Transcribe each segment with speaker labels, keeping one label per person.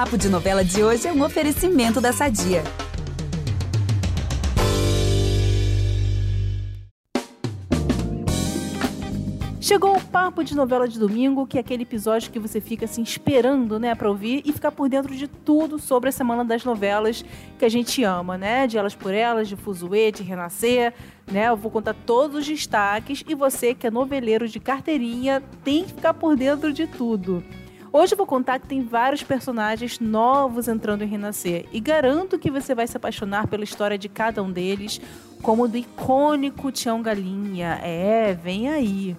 Speaker 1: Papo de Novela de hoje é um oferecimento da Sadia.
Speaker 2: Chegou o papo de novela de domingo, que é aquele episódio que você fica assim esperando, né, para ouvir e ficar por dentro de tudo sobre a semana das novelas que a gente ama, né? De Elas por Elas, de Fuzuê, de Renascer, né? Eu vou contar todos os destaques e você que é noveleiro de carteirinha tem que ficar por dentro de tudo. Hoje eu vou contar que tem vários personagens novos entrando em Renascer e garanto que você vai se apaixonar pela história de cada um deles, como do icônico Tião Galinha. É, vem aí.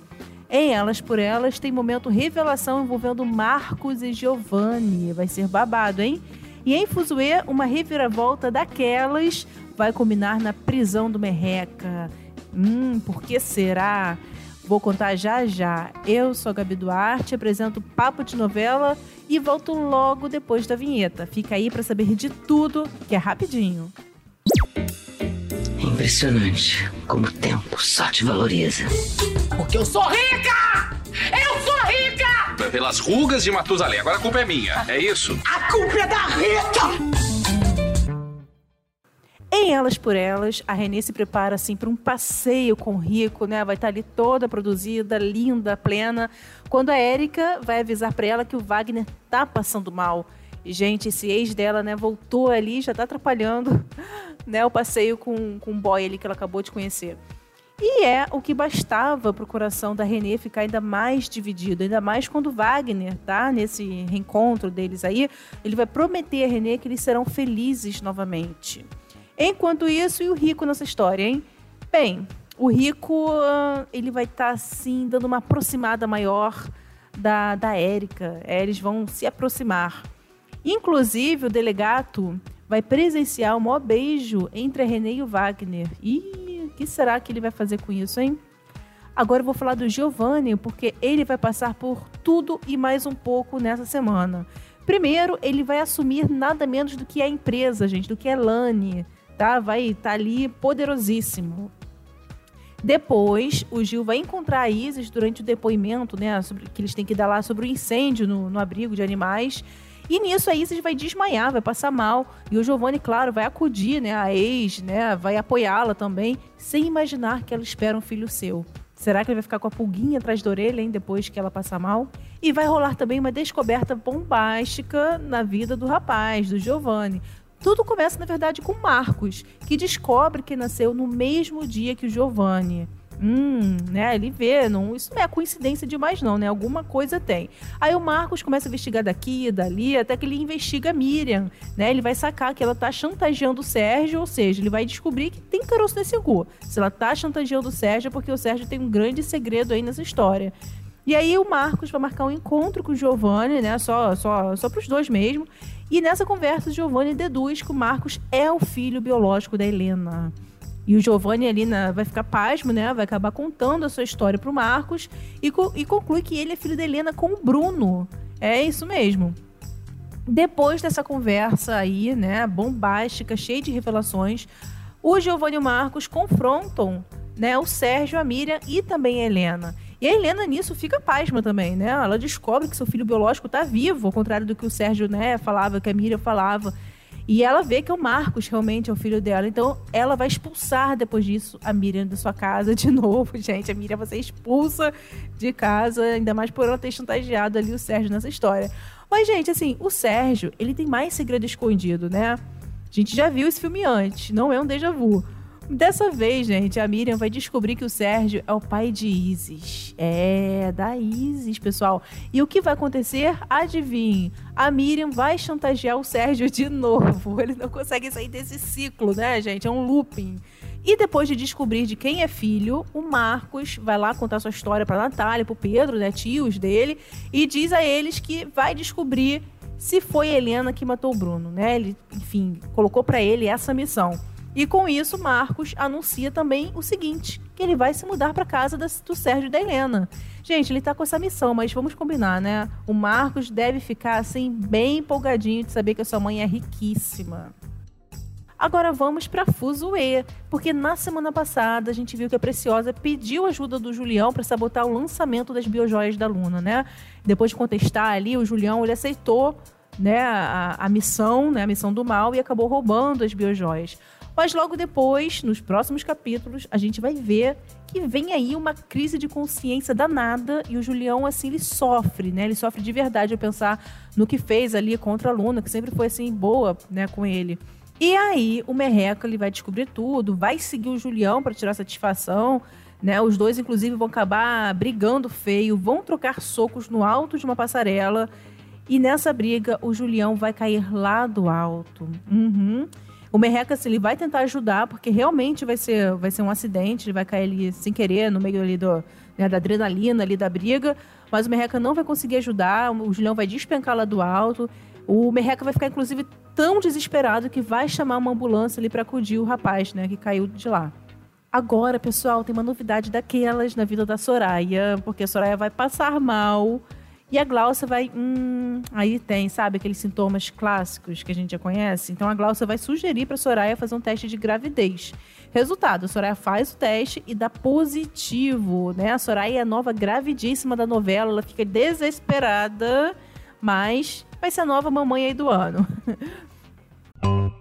Speaker 2: Em Elas por Elas tem momento revelação envolvendo Marcos e Giovanni. Vai ser babado, hein? E em Fuzue, uma reviravolta daquelas vai culminar na prisão do Merreca. Hum, por que será? Vou contar já já. Eu sou a Gabi Duarte, apresento Papo de Novela e volto logo depois da vinheta. Fica aí para saber de tudo, que é rapidinho.
Speaker 3: Impressionante como o tempo só te valoriza.
Speaker 4: Porque eu sou rica! Eu sou rica!
Speaker 5: Pelas rugas de Matusalém. Agora a culpa é minha, é isso?
Speaker 4: A culpa é da Rita!
Speaker 2: Elas por Elas, a Renê se prepara assim para um passeio com o Rico, né? Vai estar ali toda produzida, linda, plena, quando a Érica vai avisar para ela que o Wagner tá passando mal. E, gente, esse ex dela, né, voltou ali, já tá atrapalhando, né, o passeio com, com o boy ali que ela acabou de conhecer. E é o que bastava para o coração da Renê ficar ainda mais dividido, ainda mais quando Wagner, tá? Nesse reencontro deles aí, ele vai prometer a Renê que eles serão felizes novamente. Enquanto isso, e o Rico nessa história, hein? Bem, o Rico, ele vai estar, tá, assim, dando uma aproximada maior da, da Érica. É, eles vão se aproximar. Inclusive, o delegato vai presenciar o maior beijo entre a Renê e o Wagner. E o que será que ele vai fazer com isso, hein? Agora eu vou falar do Giovanni, porque ele vai passar por tudo e mais um pouco nessa semana. Primeiro, ele vai assumir nada menos do que a empresa, gente, do que a Lani, tá? Vai estar tá ali poderosíssimo. Depois, o Gil vai encontrar a Isis durante o depoimento, né? Sobre, que eles têm que dar lá sobre o incêndio no, no abrigo de animais. E nisso a Isis vai desmaiar, vai passar mal. E o Giovanni, claro, vai acudir, né, a ex, né, vai apoiá-la também, sem imaginar que ela espera um filho seu. Será que ele vai ficar com a pulguinha atrás da orelha, hein, depois que ela passar mal? E vai rolar também uma descoberta bombástica na vida do rapaz, do Giovanni. Tudo começa, na verdade, com Marcos, que descobre que nasceu no mesmo dia que o Giovanni. Hum, né? Ele vê, não, isso não é coincidência demais, não, né? Alguma coisa tem. Aí o Marcos começa a investigar daqui e dali, até que ele investiga a Miriam, né? Ele vai sacar que ela tá chantageando o Sérgio, ou seja, ele vai descobrir que tem caroço nesse cu. Se ela tá chantageando o Sérgio, é porque o Sérgio tem um grande segredo aí nessa história. E aí o Marcos vai marcar um encontro com o Giovanni, né? Só, só, só pros dois mesmo. E nessa conversa, o Giovanni deduz que o Marcos é o filho biológico da Helena. E o Giovanni ali na, vai ficar pasmo, né? Vai acabar contando a sua história pro Marcos e, co e conclui que ele é filho da Helena com o Bruno. É isso mesmo. Depois dessa conversa aí, né, bombástica, cheia de revelações, o Giovanni e o Marcos confrontam, né, o Sérgio, a Miriam e também a Helena. E a Helena nisso fica pasma também, né? Ela descobre que seu filho biológico está vivo, ao contrário do que o Sérgio, né, falava, que a Miriam falava. E ela vê que o Marcos realmente é o filho dela. Então ela vai expulsar depois disso a Miriam da sua casa de novo, gente. A Miriam vai ser expulsa de casa, ainda mais por ela ter chantageado ali o Sérgio nessa história. Mas, gente, assim, o Sérgio, ele tem mais segredo escondido, né? A gente já viu esse filme antes, não é um déjà vu. Dessa vez, gente, a Miriam vai descobrir que o Sérgio é o pai de Isis. É, da Isis, pessoal. E o que vai acontecer? Adivinhe. A Miriam vai chantagear o Sérgio de novo. Ele não consegue sair desse ciclo, né, gente? É um looping. E depois de descobrir de quem é filho, o Marcos vai lá contar sua história para Natália, para Pedro, né, tios dele, e diz a eles que vai descobrir se foi Helena que matou o Bruno, né? Ele, enfim, colocou para ele essa missão. E com isso, Marcos anuncia também o seguinte: que ele vai se mudar para casa do Sérgio e da Helena. Gente, ele tá com essa missão, mas vamos combinar, né? O Marcos deve ficar assim bem empolgadinho de saber que a sua mãe é riquíssima. Agora vamos para Fuzue, porque na semana passada a gente viu que a Preciosa pediu ajuda do Julião para sabotar o lançamento das biojoias da Luna, né? Depois de contestar ali, o Julião ele aceitou né, a, a missão, né, a missão do mal e acabou roubando as biojoias. Mas logo depois, nos próximos capítulos, a gente vai ver que vem aí uma crise de consciência danada e o Julião, assim, ele sofre, né? Ele sofre de verdade ao pensar no que fez ali contra a Luna, que sempre foi, assim, boa, né, com ele. E aí, o Merreca, ele vai descobrir tudo, vai seguir o Julião para tirar satisfação, né? Os dois, inclusive, vão acabar brigando feio, vão trocar socos no alto de uma passarela. E nessa briga, o Julião vai cair lá do alto. Uhum. O Merreca, assim, ele vai tentar ajudar, porque realmente vai ser, vai ser um acidente, ele vai cair ali sem querer, no meio ali do, né, da adrenalina ali da briga, mas o Merreca não vai conseguir ajudar, o Julião vai despencar lá do alto, o Merreca vai ficar, inclusive, tão desesperado que vai chamar uma ambulância ali para acudir o rapaz, né, que caiu de lá. Agora, pessoal, tem uma novidade daquelas na vida da Soraya, porque a Soraya vai passar mal, e a Glaucia vai. Hum, aí tem, sabe, aqueles sintomas clássicos que a gente já conhece. Então a Glaucia vai sugerir para Soraya fazer um teste de gravidez. Resultado: a Soraya faz o teste e dá positivo, né? A Soraya é a nova gravidíssima da novela, ela fica desesperada, mas vai ser a nova mamãe aí do ano.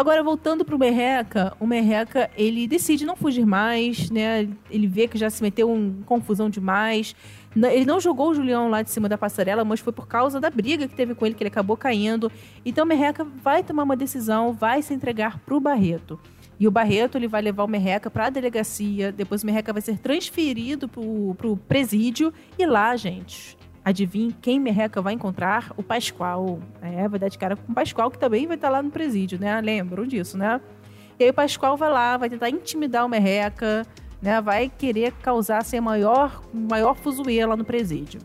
Speaker 2: Agora, voltando pro Merreca, o Merreca, ele decide não fugir mais, né? Ele vê que já se meteu em confusão demais. Ele não jogou o Julião lá de cima da passarela, mas foi por causa da briga que teve com ele que ele acabou caindo. Então, o Merreca vai tomar uma decisão, vai se entregar pro Barreto. E o Barreto ele vai levar o Merreca para a delegacia. Depois o Merreca vai ser transferido pro, pro presídio. E lá, gente, Adivinhe quem Merreca vai encontrar? O Pascoal. É, vai dar de cara com o Pascoal, que também vai estar lá no presídio, né? Lembram disso, né? E aí o Pascoal vai lá, vai tentar intimidar o Merreca, né? Vai querer causar assim, maior, maior fuzuê lá no presídio.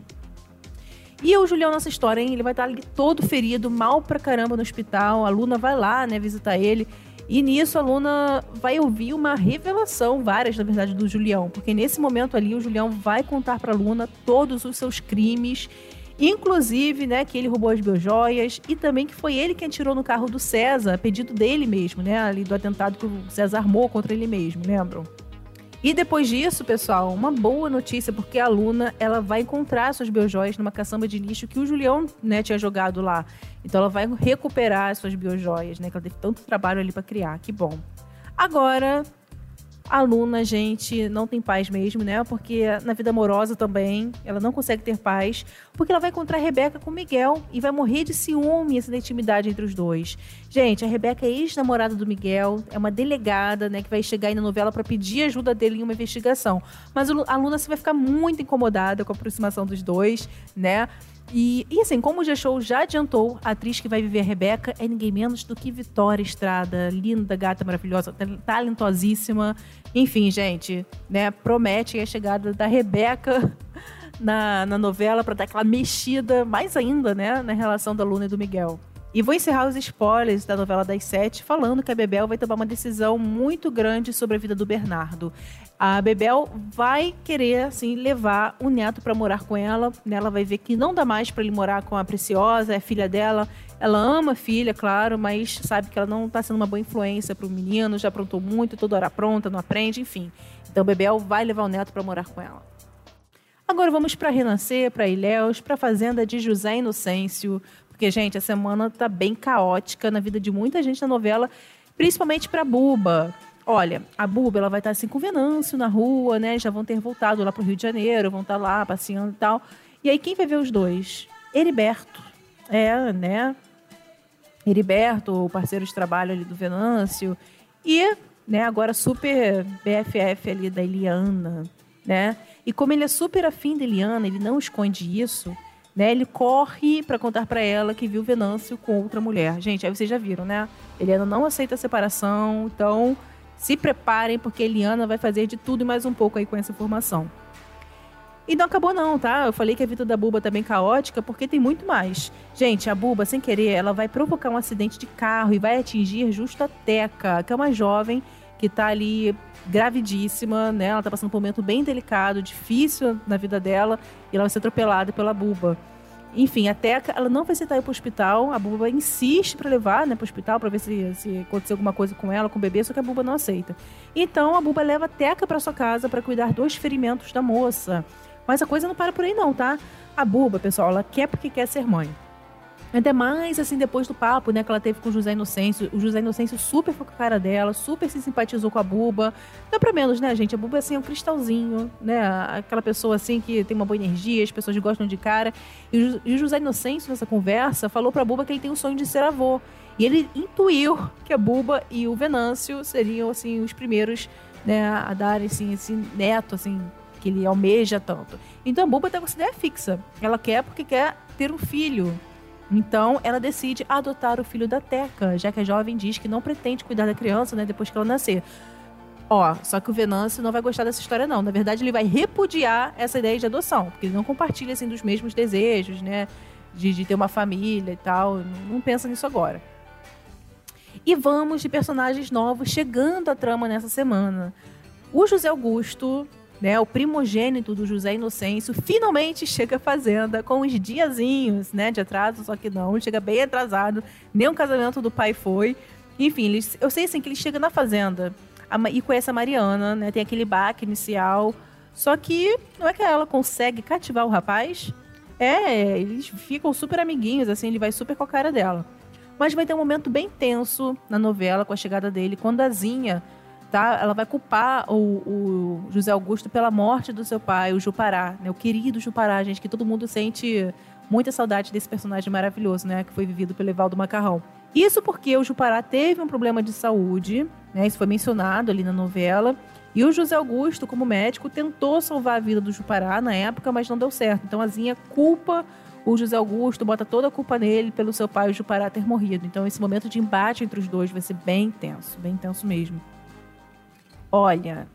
Speaker 2: E o Julião nessa história, hein? Ele vai estar ali todo ferido, mal pra caramba no hospital. A Luna vai lá, né, visitar ele. E nisso a Luna vai ouvir uma revelação, várias na verdade, do Julião, porque nesse momento ali o Julião vai contar para Luna todos os seus crimes, inclusive, né, que ele roubou as biojoias e também que foi ele quem atirou no carro do César, pedido dele mesmo, né, ali do atentado que o César armou contra ele mesmo, lembram? E depois disso, pessoal, uma boa notícia, porque a Luna ela vai encontrar suas biojoias numa caçamba de lixo que o Julião né, tinha jogado lá. Então ela vai recuperar as suas biojoias, né? Que ela teve tanto trabalho ali para criar. Que bom. Agora, a Luna, gente, não tem paz mesmo, né? Porque na vida amorosa também, ela não consegue ter paz, porque ela vai encontrar a Rebeca com Miguel e vai morrer de ciúme essa intimidade entre os dois. Gente, a Rebeca é ex-namorada do Miguel, é uma delegada, né, que vai chegar aí na novela para pedir ajuda dele em uma investigação. Mas a Luna se vai ficar muito incomodada com a aproximação dos dois, né? E, e, assim, como o G-Show já adiantou, a atriz que vai viver a Rebeca é ninguém menos do que Vitória Estrada. Linda, gata, maravilhosa, talentosíssima. Enfim, gente, né? Promete a chegada da Rebeca na, na novela para dar aquela mexida mais ainda, né? Na relação da Luna e do Miguel. E vou encerrar os spoilers da novela das sete falando que a Bebel vai tomar uma decisão muito grande sobre a vida do Bernardo. A Bebel vai querer, assim, levar o neto para morar com ela. Ela vai ver que não dá mais para ele morar com a Preciosa, é filha dela. Ela ama a filha, claro, mas sabe que ela não está sendo uma boa influência para o menino, já aprontou muito, toda hora pronta, não aprende, enfim. Então Bebel vai levar o neto para morar com ela. Agora vamos para Renascer, para Ilhéus, para a fazenda de José Inocêncio, porque, gente, a semana tá bem caótica na vida de muita gente na novela, principalmente pra Buba. Olha, a Buba ela vai estar assim com o Venâncio na rua, né? Já vão ter voltado lá pro Rio de Janeiro, vão estar lá passeando e tal. E aí quem vai ver os dois? Heriberto. É, né? Heriberto, o parceiro de trabalho ali do Venâncio. E, né, agora super BFF ali da Eliana, né? E como ele é super afim da Eliana, ele não esconde isso, né? Ele corre para contar para ela que viu Venâncio com outra mulher. Gente, aí vocês já viram, né? Eliana não aceita a separação, então se preparem porque Eliana vai fazer de tudo e mais um pouco aí com essa informação. E não acabou não, tá? Eu falei que a vida da Buba tá bem caótica porque tem muito mais. Gente, a Buba, sem querer, ela vai provocar um acidente de carro e vai atingir justo a Teca, que é uma jovem que tá ali gravidíssima, né? Ela tá passando por um momento bem delicado, difícil na vida dela, e ela vai ser atropelada pela Buba. Enfim, a Teca, ela não vai aceitar ir pro hospital, a Buba insiste para levar, né, pro hospital para ver se, se aconteceu alguma coisa com ela, com o bebê, só que a Buba não aceita. Então, a Buba leva a Teca para sua casa para cuidar dos ferimentos da moça. Mas a coisa não para por aí não, tá? A Buba, pessoal, ela quer porque quer ser mãe. Ainda mais, assim, depois do papo, né, que ela teve com o José Inocêncio. O José Inocêncio super foi com a cara dela, super se simpatizou com a Buba. É pra menos, né, gente? A Buba, assim, é um cristalzinho, né? Aquela pessoa, assim, que tem uma boa energia, as pessoas gostam de cara. E o José Inocêncio, nessa conversa, falou pra Buba que ele tem o sonho de ser avô. E ele intuiu que a Buba e o Venâncio seriam, assim, os primeiros, né, a darem, assim, esse neto, assim, que ele almeja tanto. Então a Buba tá com essa ideia fixa. Ela quer porque quer ter um filho. Então, ela decide adotar o filho da Teca, já que a jovem diz que não pretende cuidar da criança, né, depois que ela nascer. Ó, só que o Venâncio não vai gostar dessa história, não. Na verdade, ele vai repudiar essa ideia de adoção, porque ele não compartilha, assim, dos mesmos desejos, né, de, de ter uma família e tal. Não, não pensa nisso agora. E vamos de personagens novos chegando à trama nessa semana. O José Augusto né, o primogênito do José Inocêncio, finalmente chega à fazenda com os diazinhos, né, de atraso, só que não, chega bem atrasado, nem o casamento do pai foi. Enfim, eu sei assim que ele chega na fazenda a, e conhece a Mariana, né, tem aquele baque inicial, só que não é que ela consegue cativar o rapaz, é, eles ficam super amiguinhos, assim, ele vai super com a cara dela. Mas vai ter um momento bem tenso na novela com a chegada dele, quando a Zinha tá? Ela vai culpar o, o, José Augusto pela morte do seu pai, o Jupará, né? O querido Jupará, gente, que todo mundo sente muita saudade desse personagem maravilhoso, né? Que foi vivido pelo Evaldo Macarrão. Isso porque o Jupará teve um problema de saúde, né? Isso foi mencionado ali na novela. E o José Augusto, como médico, tentou salvar a vida do Jupará na época, mas não deu certo. Então a Zinha culpa o José Augusto, bota toda a culpa nele pelo seu pai, o Jupará, ter morrido. Então esse momento de embate entre os dois vai ser bem tenso, bem tenso mesmo. Olha,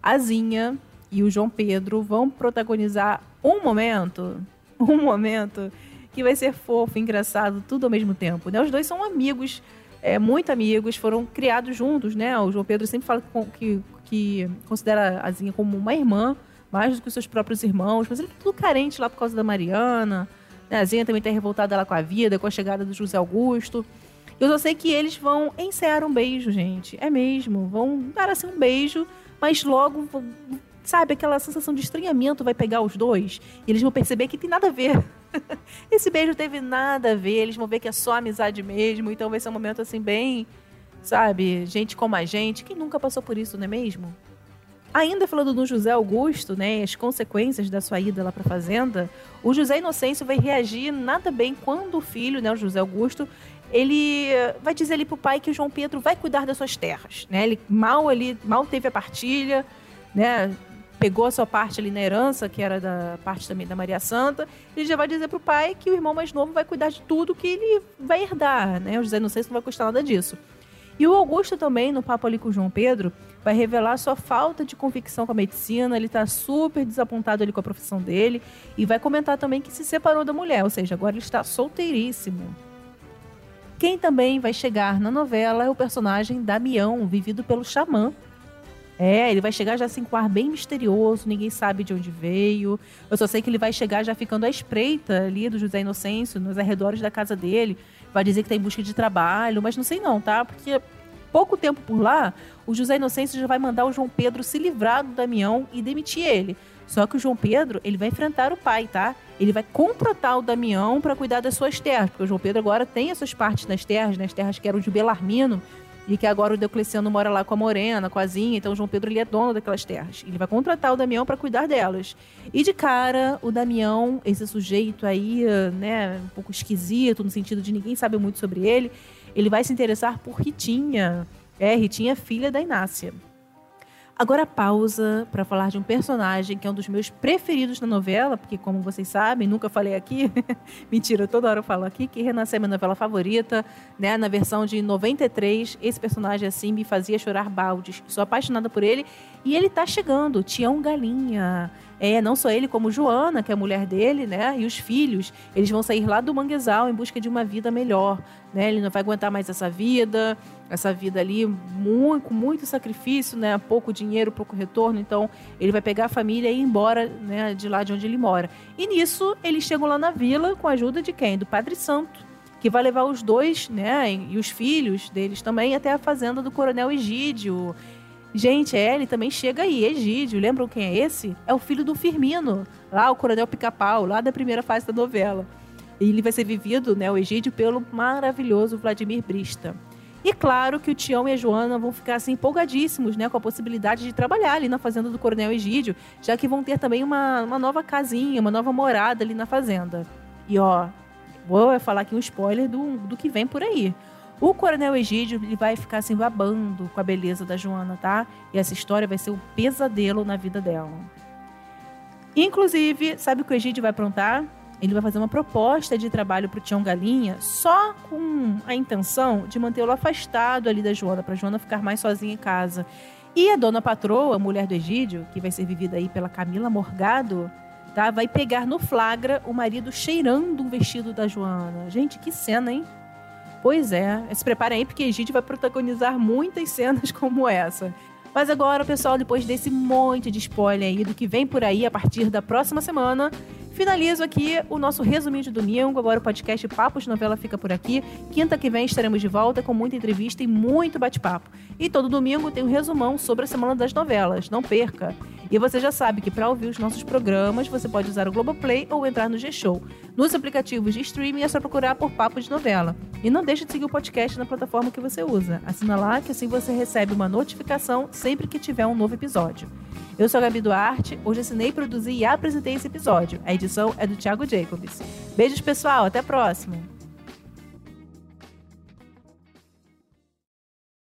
Speaker 2: a Zinha e o João Pedro vão protagonizar um momento, um momento que vai ser fofo, engraçado, tudo ao mesmo tempo. Né? Os dois são amigos, é, muito amigos, foram criados juntos, né? O João Pedro sempre fala que, que, considera a Zinha como uma irmã, mais do que os seus próprios irmãos, mas ele é tudo carente lá por causa da Mariana. Né? A Zinha também está revoltada lá com a vida, com a chegada do José Augusto. Eu só sei que eles vão ensaiar um beijo, gente. É mesmo. Vão dar assim um beijo, mas logo, sabe, aquela sensação de estranhamento vai pegar os dois. E eles vão perceber que tem nada a ver. Esse beijo teve nada a ver. Eles vão ver que é só amizade mesmo. Então vai ser um momento assim, bem, sabe, gente como a gente. Quem nunca passou por isso, não é mesmo? Ainda falando do José Augusto, né, as consequências da sua ida lá para fazenda, o José Inocêncio vai reagir nada bem quando o filho, né, o José Augusto, ele vai dizer ali pro pai que o João Pedro vai cuidar das suas terras, né? Ele mal ali, mal teve a partilha, né? Pegou a sua parte ali na herança, que era da parte também da Maria Santa, ele já vai dizer pro pai que o irmão mais novo vai cuidar de tudo que ele vai herdar, né? O José não sei se não vai custar nada disso. E o Augusto também, no papo ali com o João Pedro, vai revelar sua falta de convicção com a medicina, ele está super desapontado ali com a profissão dele, e vai comentar também que se separou da mulher, ou seja, agora ele está solteiríssimo. Quem também vai chegar na novela é o personagem Damião, vivido pelo Xamã. É, ele vai chegar já assim com um ar bem misterioso, ninguém sabe de onde veio. Eu só sei que ele vai chegar já ficando à espreita ali do José Inocêncio, nos arredores da casa dele. Vai dizer que está em busca de trabalho, mas não sei não, tá? Porque pouco tempo por lá, o José Inocêncio já vai mandar o João Pedro se livrar do Damião e demitir ele. Só que o João Pedro, ele vai enfrentar o pai, tá? Ele vai contratar o Damião para cuidar das suas terras, porque o João Pedro agora tem essas partes das terras, né? As terras que eram de Belarmino, e que agora o Diocleciano mora lá com a Morena, com a Zinha, então o João Pedro ele é dono daquelas terras. Ele vai contratar o Damião para cuidar delas. E de cara, o Damião, esse sujeito aí, né, um pouco esquisito, no sentido de ninguém sabe muito sobre ele, ele vai se interessar por Ritinha. É, Ritinha, filha da Inácia. Agora pausa para falar de um personagem que é um dos meus preferidos na novela, porque como vocês sabem, nunca falei aqui, mentira, toda hora eu falo aqui, que Renascer é minha novela favorita, né? Na versão de 93, esse personagem assim me fazia chorar baldes. Sou apaixonada por ele e ele tá chegando, Tião Galinha. É, não só ele, como Joana, que é a mulher dele, né? E os filhos, eles vão sair lá do manguezal em busca de uma vida melhor, né? Ele não vai aguentar mais essa vida, essa vida ali muito, com muito sacrifício, né? Pouco dinheiro, pouco retorno. Então, ele vai pegar a família e ir embora, né? De lá de onde ele mora. E nisso, eles chegam lá na vila com a ajuda de quem? Do Padre Santo, que vai levar os dois, né? E os filhos deles também até a fazenda do Coronel Egídio. Gente, é, ele também chega aí, Egídio. Lembram quem é esse? É o filho do Firmino, lá o Coronel Pica-Pau, lá da primeira fase da novela. E ele vai ser vivido, né, o Egídio, pelo maravilhoso Vladimir Brista. E claro que o Tião e a Joana vão ficar assim empolgadíssimos, né, com a possibilidade de trabalhar ali na fazenda do Coronel Egídio, já que vão ter também uma, uma nova casinha, uma nova morada ali na fazenda. E ó, vou falar aqui um spoiler do, do que vem por aí. O Coronel Egídio ele vai ficar assim babando com a beleza da Joana, tá? E essa história vai ser um pesadelo na vida dela. Inclusive, sabe o que o Egídio vai aprontar? Ele vai fazer uma proposta de trabalho para o Tião Galinha só com a intenção de mantê-lo afastado ali da Joana, para Joana ficar mais sozinha em casa. E a dona patroa, a mulher do Egídio, que vai ser vivida aí pela Camila Morgado, tá? vai pegar no flagra o marido cheirando o vestido da Joana. Gente, que cena, hein? Pois é, se preparem aí porque gente vai protagonizar muitas cenas como essa. Mas agora, pessoal, depois desse monte de spoiler aí do que vem por aí a partir da próxima semana, Finalizo aqui o nosso resuminho de domingo. Agora o podcast Papos de Novela fica por aqui. Quinta que vem estaremos de volta com muita entrevista e muito bate-papo. E todo domingo tem um resumão sobre a semana das novelas. Não perca! E você já sabe que para ouvir os nossos programas, você pode usar o Globoplay ou entrar no G-Show. Nos aplicativos de streaming é só procurar por Papo de Novela. E não deixe de seguir o podcast na plataforma que você usa. Assina lá que assim você recebe uma notificação sempre que tiver um novo episódio. Eu sou a Gabi Duarte, hoje assinei, produzi e apresentei esse episódio. A edição é do Thiago Jacobs. Beijos, pessoal, até a próxima!